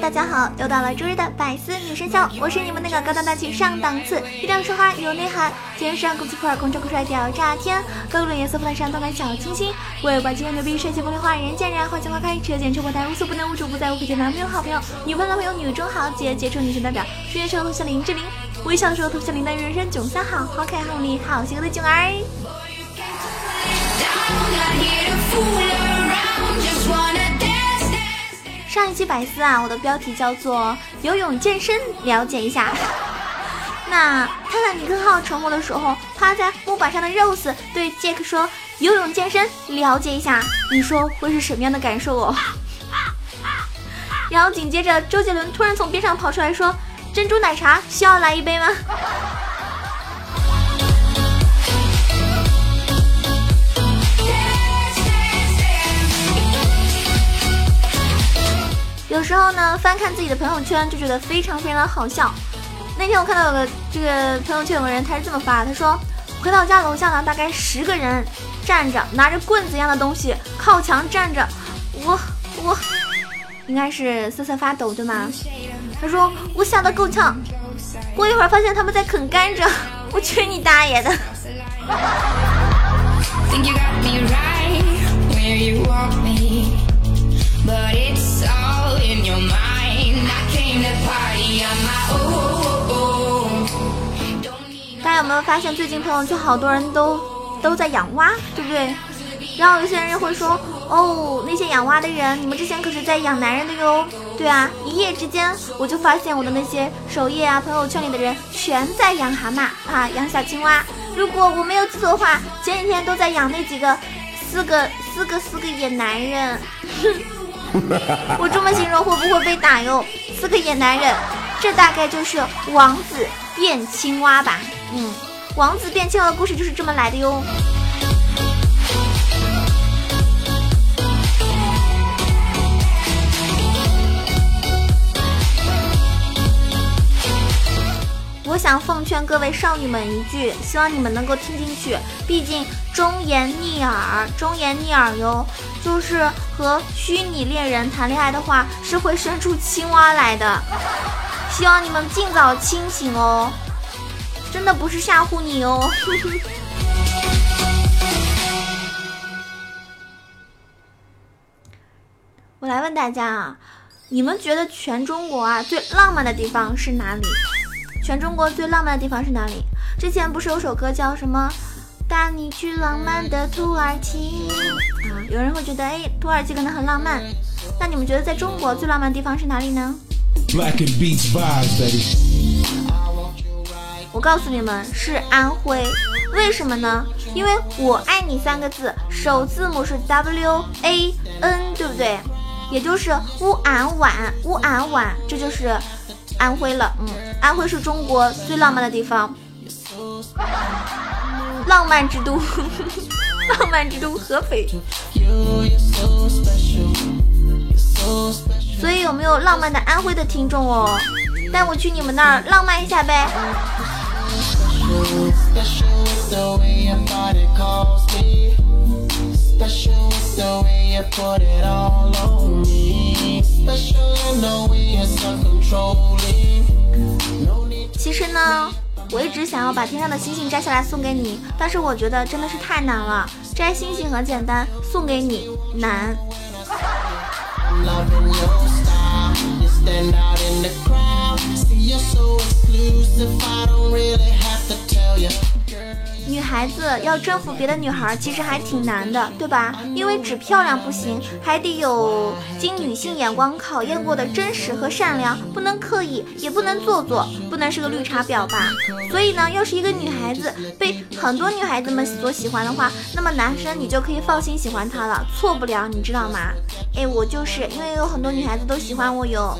大家好，又到了周日的百思女神秀，我是你们那个高端大气上档次、低调奢华有内涵、天生酷气酷儿、空中酷帅屌炸天、高冷颜色不蓝上动感小清新、我有把今天牛逼帅气风流话人见人爱花见花开、车见车爆胎、无所不能无处不在、无可救男朋友好朋友、女朋友男朋友女中豪杰、杰出女神代表、事业成头像林志玲、微笑的时候头像林黛玉、人生囧三好、好可爱好美好邪恶的囧儿。上一期百思啊，我的标题叫做游泳健身，了解一下。那泰坦尼克号沉没的时候，趴在木板上的 Rose 对杰克说：“游泳健身，了解一下。”你说会是什么样的感受哦？然后紧接着，周杰伦突然从边上跑出来说：“珍珠奶茶需要来一杯吗？”有时候呢，翻看自己的朋友圈就觉得非常非常的好笑。那天我看到有个这个朋友圈有个人，他是这么发，他说回到家楼下呢，大概十个人站着，拿着棍子一样的东西靠墙站着，我我应该是瑟瑟发抖对吗？他说我吓得够呛，过一会儿发现他们在啃甘蔗，我去你大爷的！大家有没有发现，最近朋友圈好多人都都在养蛙，对不对？然后有些人会说，哦，那些养蛙的人，你们之前可是在养男人的哟。对啊，一夜之间我就发现我的那些首页啊、朋友圈里的人全在养蛤蟆啊、养小青蛙。如果我没有记错的话，前几天都在养那几个四个四个四个野男人。我这么形容会不会被打哟？四个野男人，这大概就是王子变青蛙吧？嗯，王子变青蛙的故事就是这么来的哟。我想奉劝各位少女们一句，希望你们能够听进去，毕竟忠言逆耳，忠言逆耳哟。就是和虚拟恋人谈恋爱的话，是会生出青蛙来的。希望你们尽早清醒哦，真的不是吓唬你哦。我来问大家啊，你们觉得全中国啊最浪漫的地方是哪里？全中国最浪漫的地方是哪里？之前不是有首歌叫什么“带你去浪漫的土耳其”啊？有人会觉得，哎，土耳其可能很浪漫。那你们觉得在中国最浪漫的地方是哪里呢？我告诉你们，是安徽。为什么呢？因为我爱你三个字首字母是 W A N，对不对？也就是乌安晚，乌安晚，这就是。安徽了，嗯，安徽是中国最浪漫的地方，浪漫之都，浪漫之都合肥。所以有没有浪漫的安徽的听众哦？带我去你们那儿浪漫一下呗。其实呢，我一直想要把天上的星星摘下来送给你，但是我觉得真的是太难了。摘星星很简单，送给你难。女孩子要征服别的女孩，其实还挺难的，对吧？因为只漂亮不行，还得有经女性眼光考验过的真实和善良，不能刻意，也不能做作，不能是个绿茶婊吧？所以呢，要是一个女孩子被很多女孩子们所喜欢的话，那么男生你就可以放心喜欢她了，错不了，你知道吗？哎，我就是因为有很多女孩子都喜欢我哟。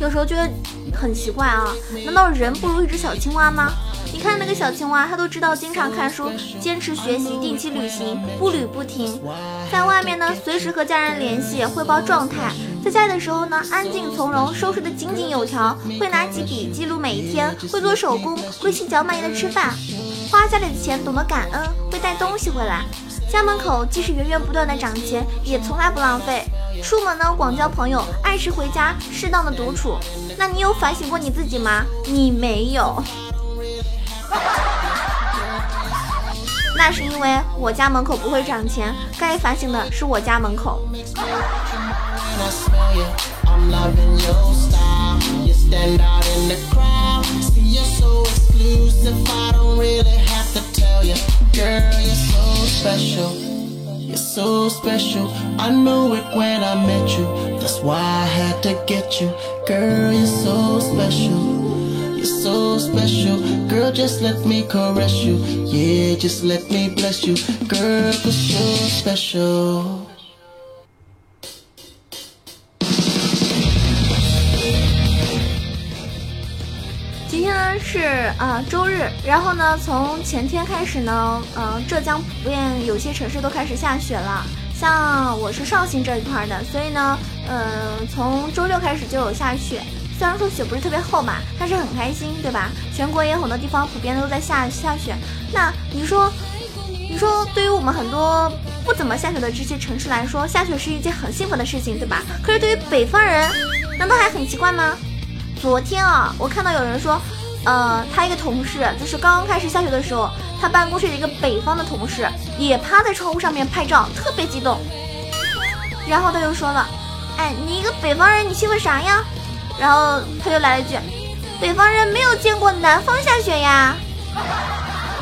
有时候觉得很奇怪啊，难道人不如一只小青蛙吗？你看那个小青蛙，它都知道经常看书，坚持学习，定期旅行，步履不停。在外面呢，随时和家人联系，汇报状态；在家的时候呢，安静从容，收拾得井井有条，会拿起笔记录每一天，会做手工，会细嚼慢咽的吃饭，花家里的钱懂得感恩，会带东西回来。家门口即使源源不断的涨钱，也从来不浪费。出门呢，广交朋友，按时回家，适当的独处。那你有反省过你自己吗？你没有。那是因为我家门口不会涨钱，该反省的是我家门口。so special. Just let me caress you yeah just let me bless you girl cause you're special 今天呢是啊周日然后呢从前天开始呢呃浙江普遍有些城市都开始下雪了像我是绍兴这一块的所以呢呃从周六开始就有下雪虽然说雪不是特别厚嘛，但是很开心，对吧？全国也有很多地方普遍都在下下雪。那你说，你说对于我们很多不怎么下雪的这些城市来说，下雪是一件很幸福的事情，对吧？可是对于北方人，难道还很奇怪吗？昨天啊，我看到有人说，呃，他一个同事就是刚刚开始下雪的时候，他办公室的一个北方的同事也趴在窗户上面拍照，特别激动。然后他就说了，哎，你一个北方人，你兴奋啥呀？然后他就来了一句：“北方人没有见过南方下雪呀。”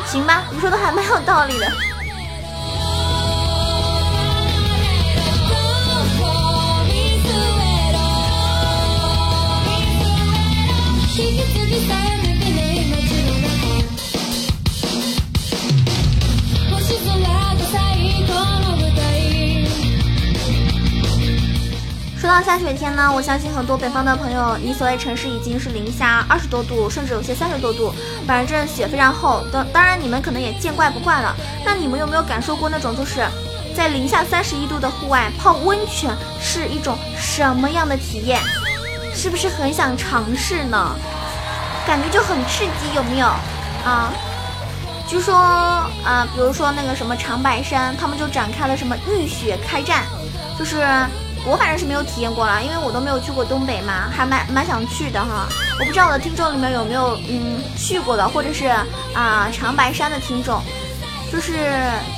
行吧，你说的还蛮有道理的。说到下雪天呢，我相信很多北方的朋友，你所在城市已经是零下二十多度，甚至有些三十多度，反正雪非常厚。当当然，你们可能也见怪不怪了。那你们有没有感受过那种就是在零下三十一度的户外泡温泉是一种什么样的体验？是不是很想尝试呢？感觉就很刺激，有没有？啊，据说啊，比如说那个什么长白山，他们就展开了什么浴雪开战，就是。我反正是没有体验过啦，因为我都没有去过东北嘛，还蛮蛮想去的哈。我不知道我的听众里面有没有嗯去过的，或者是啊长白山的听众，就是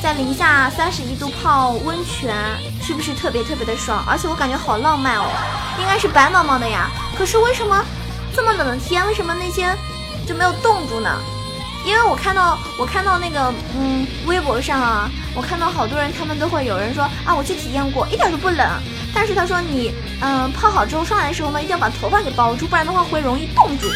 在零下三十一度泡温泉，是不是特别特别的爽？而且我感觉好浪漫哦，应该是白茫茫的呀。可是为什么这么冷的天，为什么那些就没有冻住呢？因为我看到我看到那个嗯微博上啊，我看到好多人他们都会有人说啊我去体验过，一点都不冷。但是他说你，嗯，泡好之后上来的时候呢，一定要把头发给包住，不然的话会容易冻住。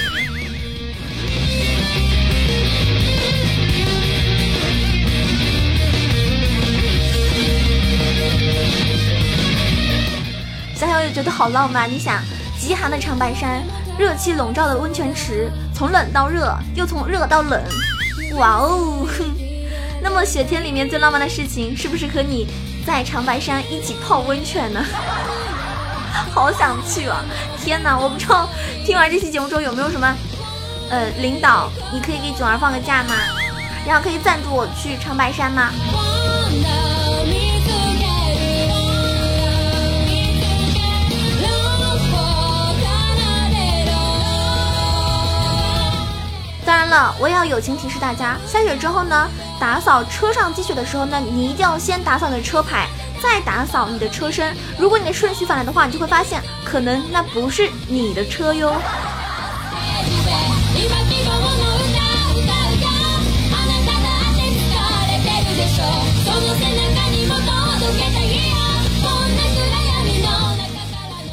想想就觉得好浪漫。你想，极寒的长白山，热气笼罩的温泉池，从冷到热，又从热到冷，哇哦！那么雪天里面最浪漫的事情，是不是和你？在长白山一起泡温泉呢，好想去啊！天哪，我不知道听完这期节目之后有没有什么，呃，领导，你可以给囧儿放个假吗？然后可以赞助我去长白山吗？友情提示大家，下雪之后呢？打扫车上积雪的时候呢，你一定要先打扫你的车牌，再打扫你的车身。如果你的顺序反了的话，你就会发现，可能那不是你的车哟。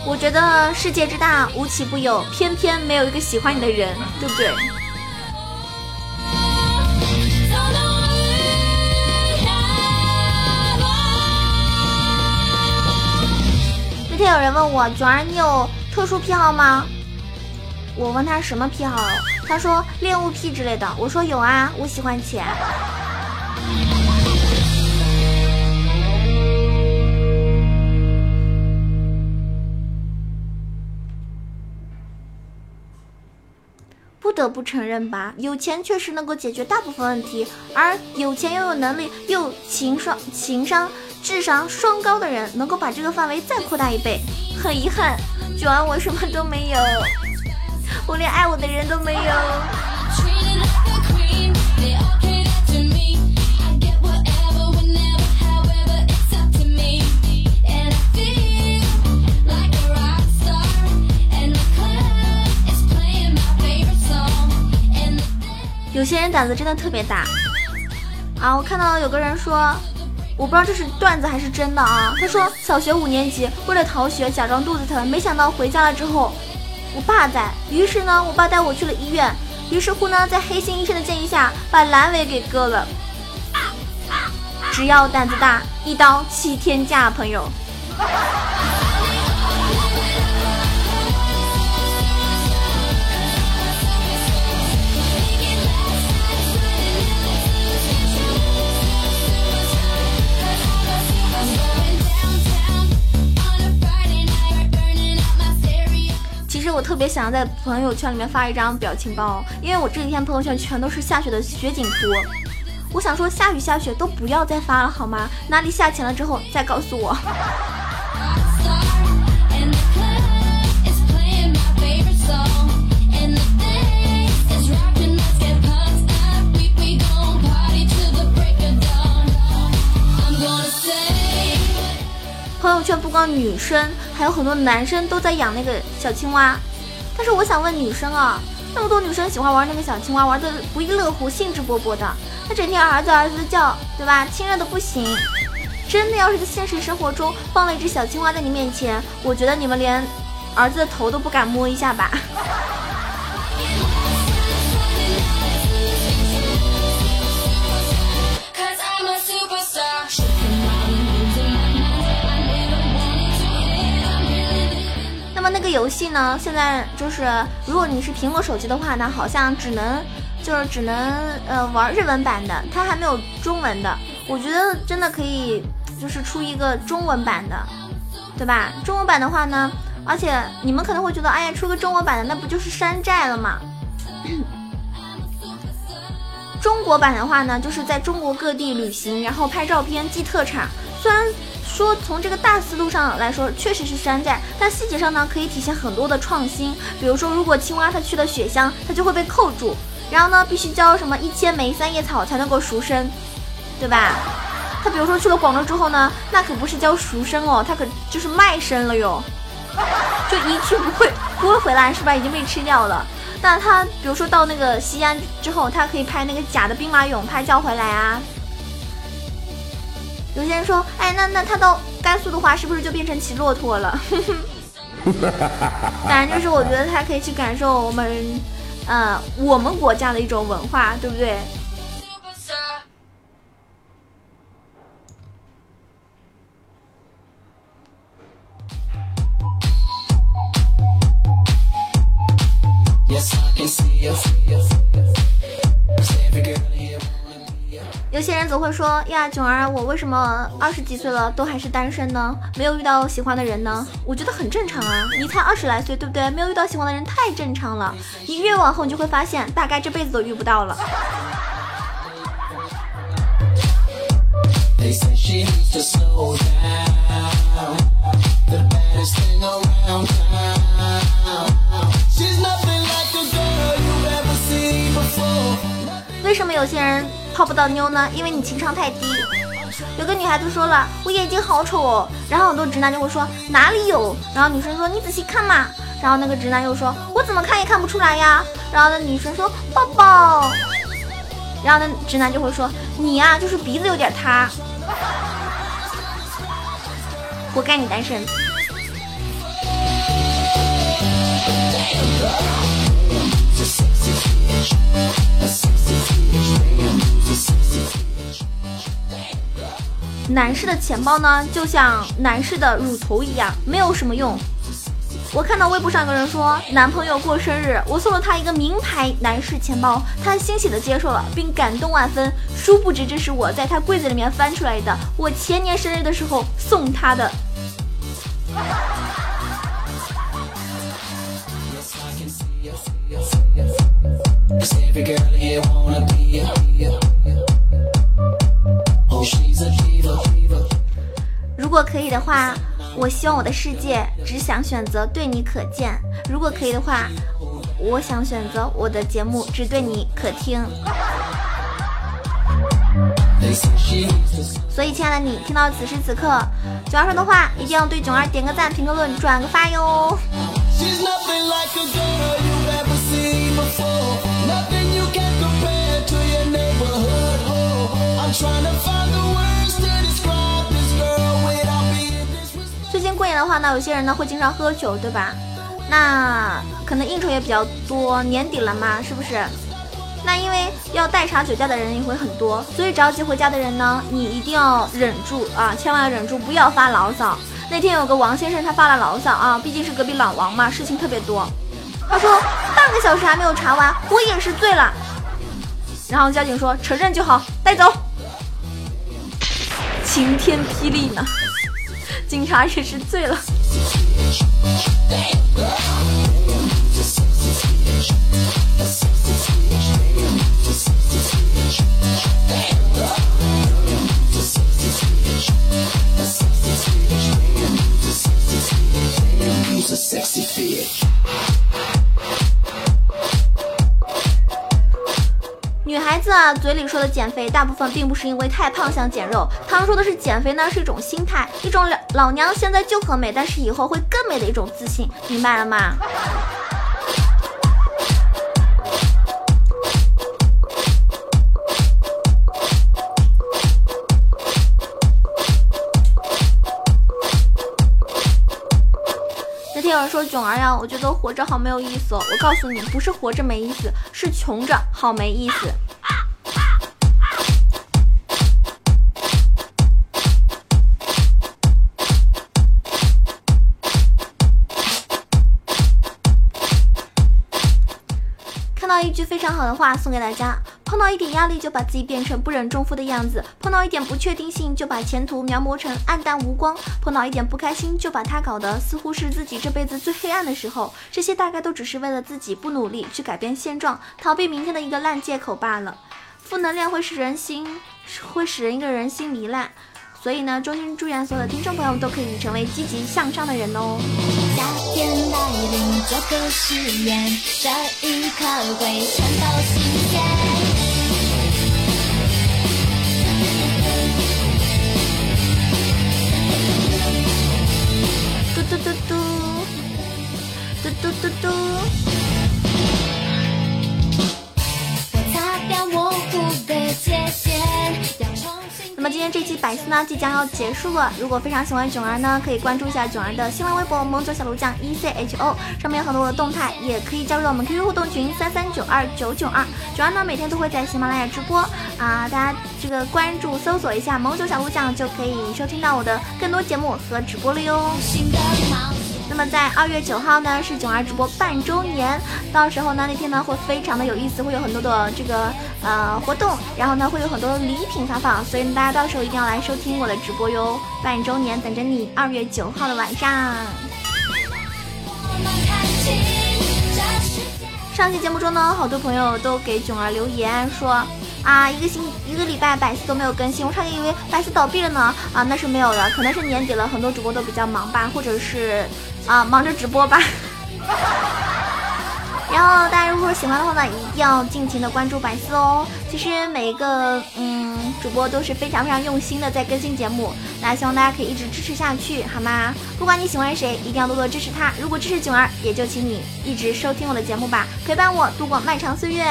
我觉得世界之大，无奇不有，偏偏没有一个喜欢你的人，对不对？有人问我，九儿，你有特殊癖好吗？我问他什么癖好，他说恋物癖之类的。我说有啊，我喜欢钱。得不承认吧，有钱确实能够解决大部分问题，而有钱又有能力又情商、情商、智商双高的人，能够把这个范围再扩大一倍。很遗憾，九儿我什么都没有，我连爱我的人都没有。有些人胆子真的特别大啊！我看到有个人说，我不知道这是段子还是真的啊。他说小学五年级为了逃学假装肚子疼，没想到回家了之后，我爸在。于是呢，我爸带我去了医院。于是乎呢，在黑心医生的建议下，把阑尾给割了。只要胆子大，一刀七天假，朋友。其实我特别想要在朋友圈里面发一张表情包，因为我这几天朋友圈全都是下雪的雪景图。我想说，下雨下雪都不要再发了好吗？哪里下钱了之后再告诉我。女生，还有很多男生都在养那个小青蛙。但是我想问女生啊，那么多女生喜欢玩那个小青蛙，玩的不亦乐乎，兴致勃勃的，她整天儿子儿子的叫，对吧？亲热的不行。真的要是在现实生活中放了一只小青蛙在你面前，我觉得你们连儿子的头都不敢摸一下吧。个游戏呢？现在就是，如果你是苹果手机的话呢，好像只能就是只能呃玩日文版的，它还没有中文的。我觉得真的可以，就是出一个中文版的，对吧？中文版的话呢，而且你们可能会觉得，哎呀，出个中文版的，那不就是山寨了吗？中国版的话呢，就是在中国各地旅行，然后拍照片寄特产，虽然。说从这个大思路上来说，确实是山寨，但细节上呢，可以体现很多的创新。比如说，如果青蛙它去了雪乡，它就会被扣住，然后呢，必须交什么一千枚三叶草才能够赎身，对吧？它比如说去了广州之后呢，那可不是交赎身哦，它可就是卖身了哟，就一去不会不会回来，是吧？已经被吃掉了。那它比如说到那个西安之后，它可以拍那个假的兵马俑，拍叫回来啊。有些人说，哎，那那他到甘肃的话，是不是就变成骑骆驼了？反正，就是我觉得他可以去感受我们，呃，我们国家的一种文化，对不对？总会说呀，囧儿，我为什么二十几岁了都还是单身呢？没有遇到喜欢的人呢？我觉得很正常啊，你才二十来岁，对不对？没有遇到喜欢的人太正常了。你越往后，你就会发现，大概这辈子都遇不到了。为什么有些人？泡不到妞呢？因为你情商太低。有个女孩子说了，我眼睛好丑哦。然后很多直男就会说哪里有？然后女生说你仔细看嘛。然后那个直男又说我怎么看也看不出来呀。然后那女生说抱抱。然后那直男就会说你呀、就是鼻子有点塌。活该你单身。Yeah. 男士的钱包呢，就像男士的乳头一样，没有什么用。我看到微博上有个人说，男朋友过生日，我送了他一个名牌男士钱包，他欣喜的接受了，并感动万分。殊不知这是我在他柜子里面翻出来的，我前年生日的时候送他的。如果可以的话。我希望我的世界只想选择对你可见。如果可以的话，我想选择我的节目只对你可听。所以，亲爱的你，听到此时此刻囧儿说的话，一定要对囧儿点个赞、评个论、转个发哟。的话呢，有些人呢会经常喝酒，对吧？那可能应酬也比较多，年底了嘛，是不是？那因为要代查酒驾的人也会很多，所以着急回家的人呢，你一定要忍住啊，千万要忍住，不要发牢骚。那天有个王先生，他发了牢骚啊，毕竟是隔壁老王嘛，事情特别多。他说半个小时还没有查完，我也是醉了。然后交警说承认就好，带走。晴天霹雳呢。警察也是醉了。嘴里说的减肥，大部分并不是因为太胖想减肉。他们说的是减肥呢，是一种心态，一种老老娘现在就很美，但是以后会更美的一种自信，明白了吗？那天有人说囧儿呀，我觉得活着好没有意思哦。我告诉你，不是活着没意思，是穷着好没意思。句非常好的话送给大家：碰到一点压力就把自己变成不忍重负的样子；碰到一点不确定性就把前途描摹成暗淡无光；碰到一点不开心就把它搞得似乎是自己这辈子最黑暗的时候。这些大概都只是为了自己不努力去改变现状，逃避明天的一个烂借口罢了。负能量会使人心，会使人一个人心糜烂。所以呢，衷心祝愿所有的听众朋友都可以成为积极向上的人哦。夏天来临，做个实验，这一刻会全都新鲜。那即将要结束了。如果非常喜欢囧儿呢，可以关注一下囧儿的新浪微博“萌九小鹿酱 E C H O”，上面有很多的动态，也可以加入到我们 QQ 互动群三三九二九九二。囧儿呢每天都会在喜马拉雅直播啊，大家这个关注搜索一下“萌九小鹿酱”就可以收听到我的更多节目和直播了哟。那么在二月九号呢是囧儿直播半周年，到时候呢那天呢会非常的有意思，会有很多的这个呃活动，然后呢会有很多礼品发放，所以大家到时候一定要来收听我的直播哟，半周年等着你，二月九号的晚上。上期节目中呢，好多朋友都给囧儿留言说。啊，一个星一个礼拜百思都没有更新，我差点以为百思倒闭了呢。啊，那是没有的，可能是年底了，很多主播都比较忙吧，或者是啊忙着直播吧。然后大家如果喜欢的话呢，一定要尽情的关注百思哦。其实每一个嗯主播都是非常非常用心的在更新节目，那希望大家可以一直支持下去，好吗？不管你喜欢谁，一定要多多支持他。如果支持囧儿，也就请你一直收听我的节目吧，陪伴我度过漫长岁月。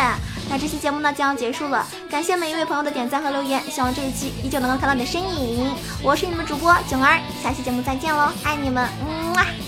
那这期节目呢将要结束了，感谢每一位朋友的点赞和留言，希望这一期依旧能够看到你的身影。我是你们主播囧儿，下期节目再见喽，爱你们，么么。